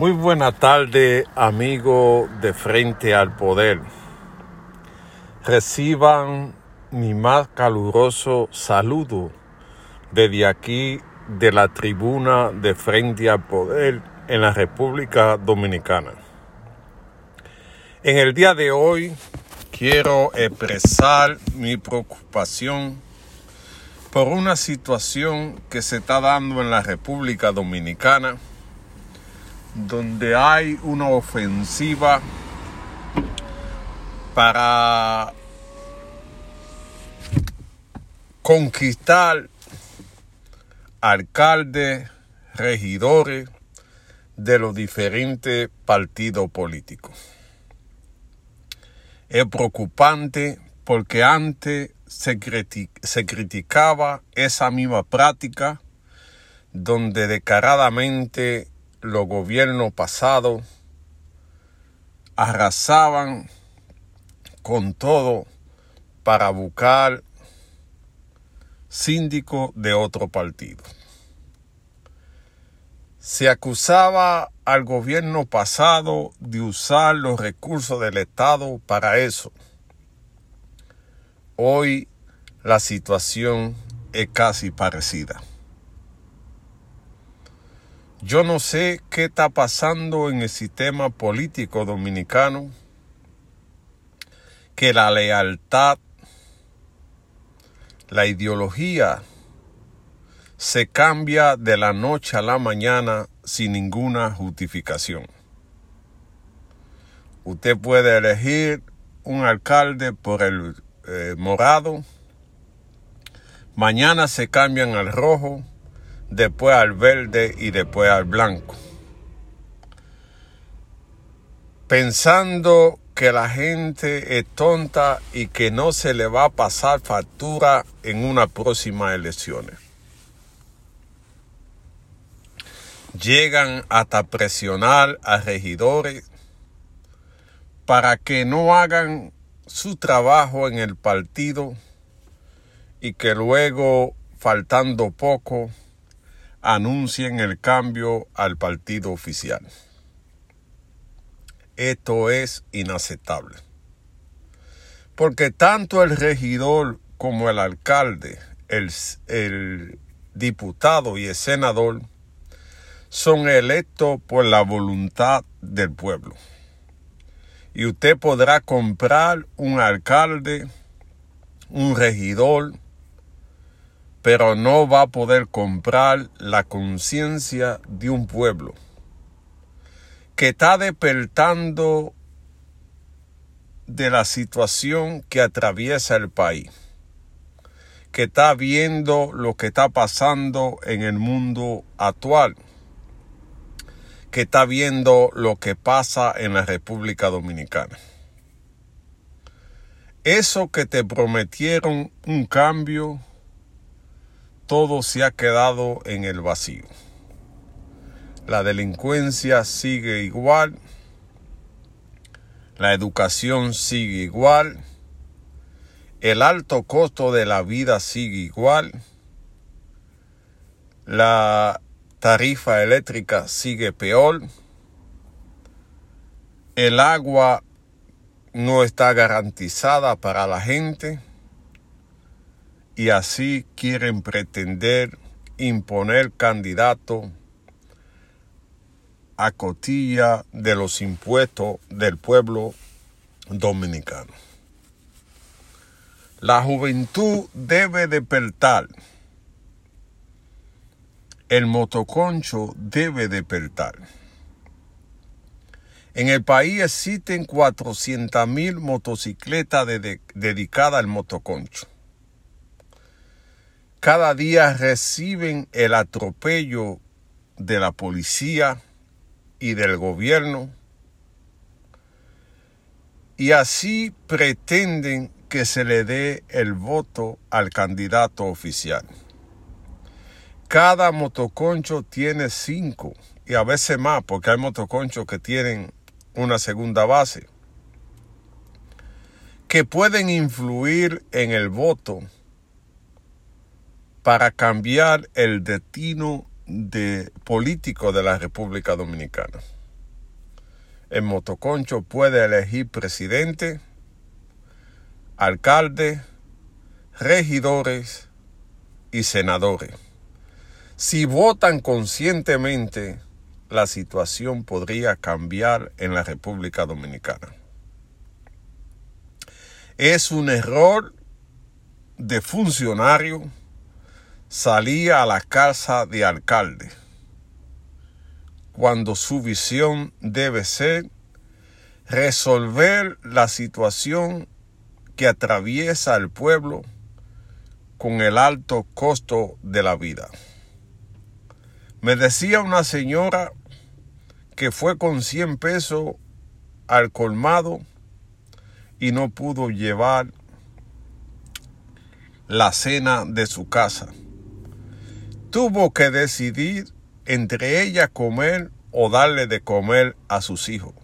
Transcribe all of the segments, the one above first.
Muy buena tarde, amigo de Frente al Poder. Reciban mi más caluroso saludo desde aquí de la tribuna de Frente al Poder en la República Dominicana. En el día de hoy quiero expresar mi preocupación por una situación que se está dando en la República Dominicana donde hay una ofensiva para conquistar alcaldes, regidores de los diferentes partidos políticos. Es preocupante porque antes se, criticaba esa misma práctica donde descaradamente los gobiernos pasados arrasaban con todo para buscar síndico de otro partido. Se acusaba al gobierno pasado de usar los recursos del Estado para eso. Hoy la situación es casi parecida. Yo no sé qué está pasando en el sistema político dominicano, que la lealtad, la ideología se cambia de la noche a la mañana sin ninguna justificación. Usted puede elegir un alcalde por el eh, morado, mañana se cambian al rojo, después al verde y después al blanco. Pensando que la gente es tonta y que no se le va a pasar factura en una próxima elecciones. Llegan hasta presionar a regidores para que no hagan su trabajo en el partido y que luego, faltando poco, anuncien el cambio al partido oficial. Esto es inaceptable. Porque tanto el regidor como el alcalde, el, diputado y el senador son electos por la voluntad del pueblo. Y usted podrá comprar un alcalde, un regidor, pero no va a poder comprar la conciencia de un pueblo que está despertando de la situación que atraviesa el país, que está viendo lo que está pasando en el mundo actual, que está viendo lo que pasa en la República Dominicana. Eso que te prometieron un cambio, todo se ha quedado en el vacío. La delincuencia sigue igual, la educación sigue igual, el alto costo de la vida sigue igual, la tarifa eléctrica sigue peor, el agua no está garantizada para la gente, y así quieren pretender imponer candidato a cotilla de los impuestos del pueblo dominicano. La juventud debe despertar. El motoconcho debe despertar. En el país existen 400.000 motocicletas dedicadas al motoconcho cada día reciben el atropello de la policía y del gobierno y así pretenden que se le dé el voto al candidato oficial. Cada motoconcho tiene cinco y a veces más porque hay motoconchos que tienen una segunda base que pueden influir en el voto para cambiar el destino de político de la República Dominicana. el motoconcho puede elegir presidente, alcalde, regidores y senadores. Si votan conscientemente, la situación podría cambiar en la República Dominicana. Es un error de funcionario salir a la casa de alcalde cuando su visión debe ser resolver la situación que atraviesa el pueblo con el alto costo de la vida. Me decía una señora que fue con 100 pesos al colmado y no pudo llevar la cena de su casa. Tuvo que decidir entre ella comer o darle de comer a sus hijos.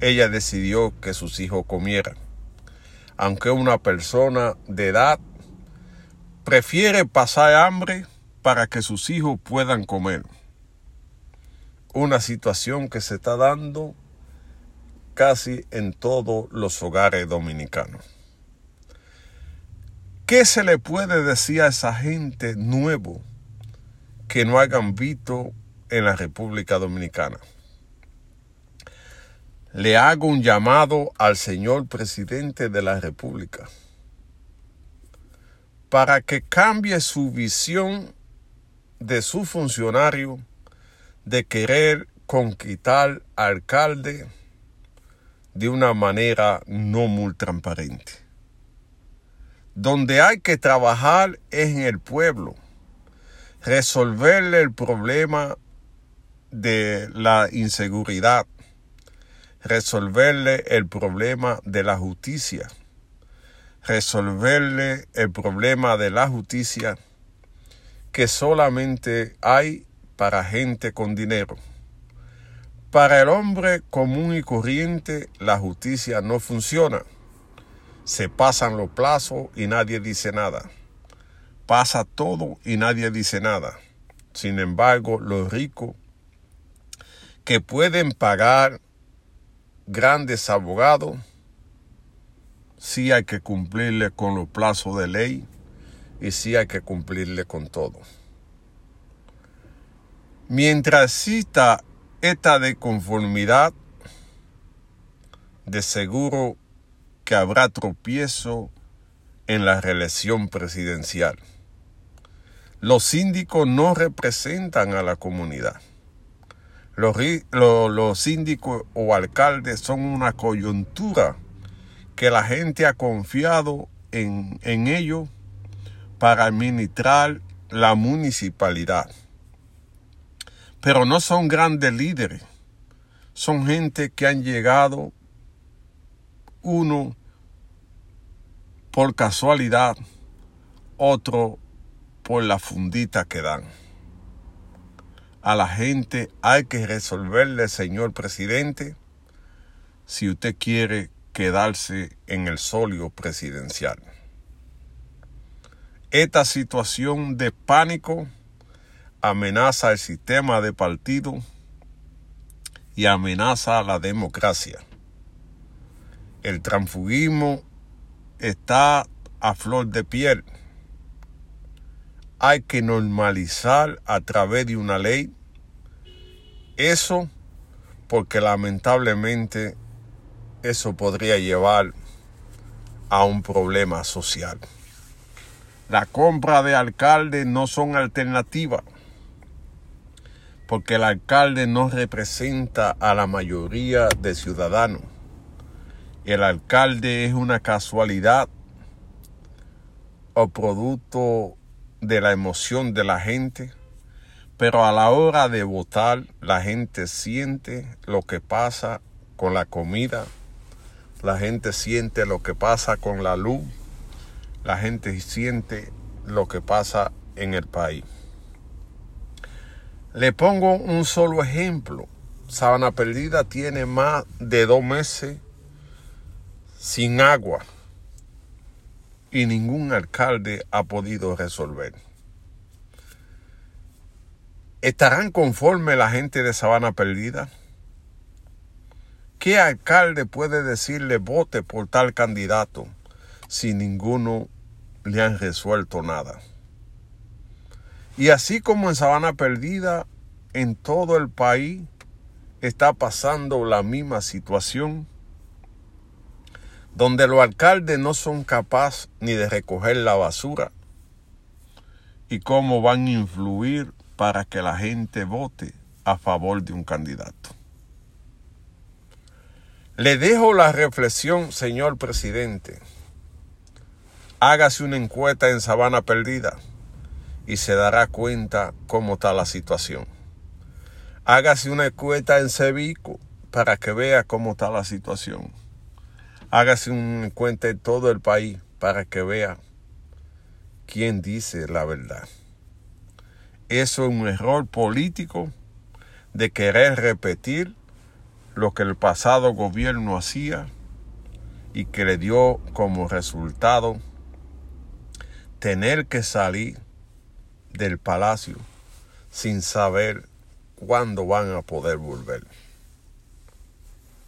Ella decidió que sus hijos comieran. Aunque una persona de edad prefiere pasar hambre para que sus hijos puedan comer. Una situación que se está dando casi en todos los hogares dominicanos. ¿Qué se le puede decir a esa gente nuevo que no hayan visto en la República Dominicana? Le hago un llamado al señor presidente de la República para que cambie su visión de su funcionario de querer conquistar alcalde de una manera no muy transparente. Donde hay que trabajar es en el pueblo, resolverle el problema de la inseguridad, resolverle el problema de la justicia, resolverle el problema de la justicia que solamente hay para gente con dinero. Para el hombre común y corriente la justicia no funciona. Se pasan los plazos y nadie dice nada. Pasa todo y nadie dice nada. Sin embargo, los ricos que pueden pagar grandes abogados, sí hay que cumplirle con los plazos de ley y sí hay que cumplirle con todo. Mientras exista esta deconformidad, de seguro que habrá tropiezo en la reelección presidencial. Los síndicos no representan a la comunidad. Los, síndicos o alcaldes son una coyuntura que la gente ha confiado en, en ellos para administrar la municipalidad. Pero no son grandes líderes, son gente que han llegado uno por casualidad, otro por la fundita que dan. A la gente hay que resolverle, señor presidente, si usted quiere quedarse en el solio presidencial. Esta situación de pánico amenaza el sistema de partido y amenaza la democracia. El transfugismo está a flor de piel. Hay que normalizar a través de una ley eso porque lamentablemente eso podría llevar a un problema social. La compra de alcalde no son alternativas, porque el alcalde no representa a la mayoría de ciudadanos. El alcalde es una casualidad o producto de la emoción de la gente, pero a la hora de votar la gente siente lo que pasa con la comida, la gente siente lo que pasa con la luz, la gente siente lo que pasa en el país. Le pongo un solo ejemplo. Sabana Perdida tiene más de dos meses sin agua y ningún alcalde ha podido resolver. ¿Estarán conforme la gente de Sabana Perdida? ¿Qué alcalde puede decirle vote por tal candidato si ninguno le han resuelto nada? Y así como en Sabana Perdida, en todo el país está pasando la misma situación, donde los alcaldes no son capaces ni de recoger la basura, y cómo van a influir para que la gente vote a favor de un candidato. Le dejo la reflexión, señor presidente. Hágase una encuesta en Sabana Perdida y se dará cuenta cómo está la situación. Hágase una encuesta en Cevico para que vea cómo está la situación. Hágase una encuesta en todo el país para que vea quién dice la verdad. Eso es un error político de querer repetir lo que el pasado gobierno hacía y que le dio como resultado tener que salir del palacio sin saber cuándo van a poder volver.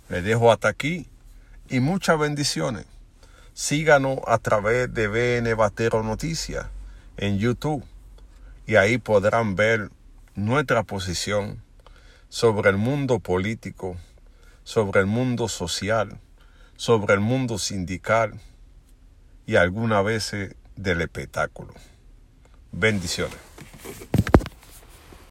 Le dejo hasta aquí y muchas bendiciones. Síganos a través de BN Batero Noticias en YouTube y ahí podrán ver nuestra posición sobre el mundo político sobre el mundo social, sobre el mundo sindical y algunas veces del espectáculo. Bendiciones.